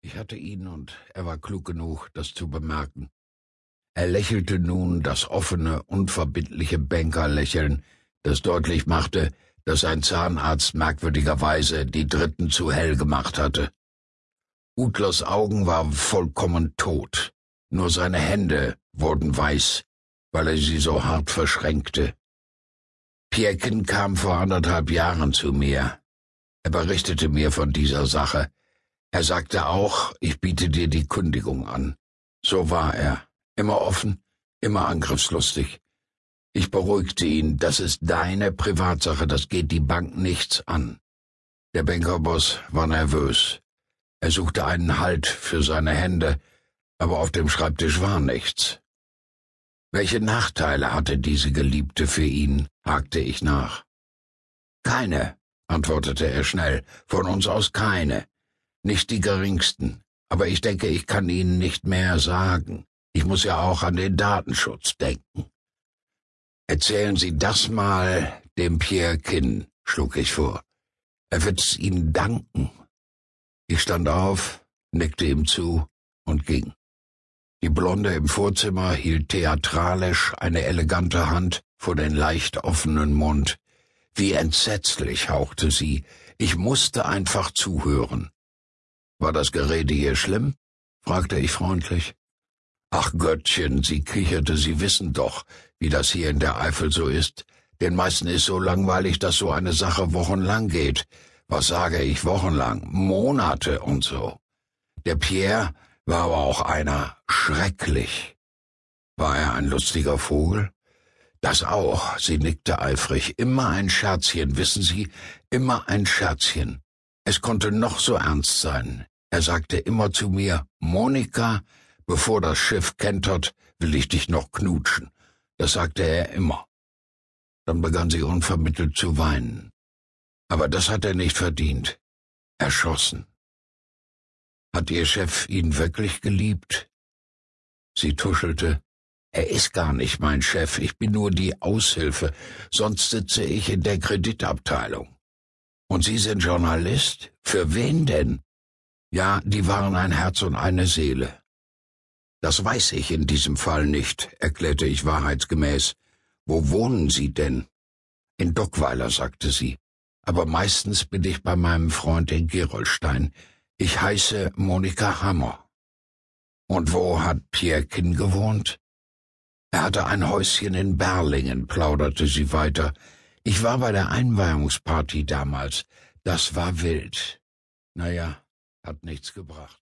Ich hatte ihn und er war klug genug, das zu bemerken. Er lächelte nun das offene, unverbindliche Bankerlächeln, das deutlich machte, dass ein Zahnarzt merkwürdigerweise die Dritten zu hell gemacht hatte. Utlers Augen waren vollkommen tot, nur seine Hände wurden weiß, weil er sie so hart verschränkte. Pierkin kam vor anderthalb Jahren zu mir. Er berichtete mir von dieser Sache. Er sagte auch, ich biete dir die Kündigung an. So war er, immer offen, immer angriffslustig. Ich beruhigte ihn, das ist deine Privatsache, das geht die Bank nichts an. Der Bankerboss war nervös. Er suchte einen Halt für seine Hände, aber auf dem Schreibtisch war nichts. Welche Nachteile hatte diese Geliebte für ihn? hakte ich nach. Keine, antwortete er schnell, von uns aus keine, nicht die geringsten, aber ich denke, ich kann Ihnen nicht mehr sagen. Ich muss ja auch an den Datenschutz denken. Erzählen Sie das mal dem Pierre Kinn, schlug ich vor. Er wird es Ihnen danken. Ich stand auf, nickte ihm zu und ging. Die Blonde im Vorzimmer hielt theatralisch eine elegante Hand vor den leicht offenen Mund. Wie entsetzlich hauchte sie. Ich musste einfach zuhören. War das Gerede hier schlimm? fragte ich freundlich. Ach Göttchen, sie kicherte, Sie wissen doch, wie das hier in der Eifel so ist. Den meisten ist so langweilig, dass so eine Sache wochenlang geht was sage ich, wochenlang, Monate und so. Der Pierre war aber auch einer schrecklich. War er ein lustiger Vogel? Das auch, sie nickte eifrig. Immer ein Scherzchen, wissen Sie, immer ein Scherzchen. Es konnte noch so ernst sein. Er sagte immer zu mir, Monika, bevor das Schiff kentert, will ich dich noch knutschen. Das sagte er immer. Dann begann sie unvermittelt zu weinen. Aber das hat er nicht verdient. Erschossen. Hat Ihr Chef ihn wirklich geliebt? Sie tuschelte. Er ist gar nicht mein Chef, ich bin nur die Aushilfe, sonst sitze ich in der Kreditabteilung. Und Sie sind Journalist? Für wen denn? Ja, die waren ein Herz und eine Seele. Das weiß ich in diesem Fall nicht, erklärte ich wahrheitsgemäß. Wo wohnen Sie denn? In Dockweiler, sagte sie aber meistens bin ich bei meinem Freund in Gerolstein. Ich heiße Monika Hammer. Und wo hat Pierre Kinn gewohnt? Er hatte ein Häuschen in Berlingen, plauderte sie weiter. Ich war bei der Einweihungsparty damals. Das war wild. Naja, hat nichts gebracht.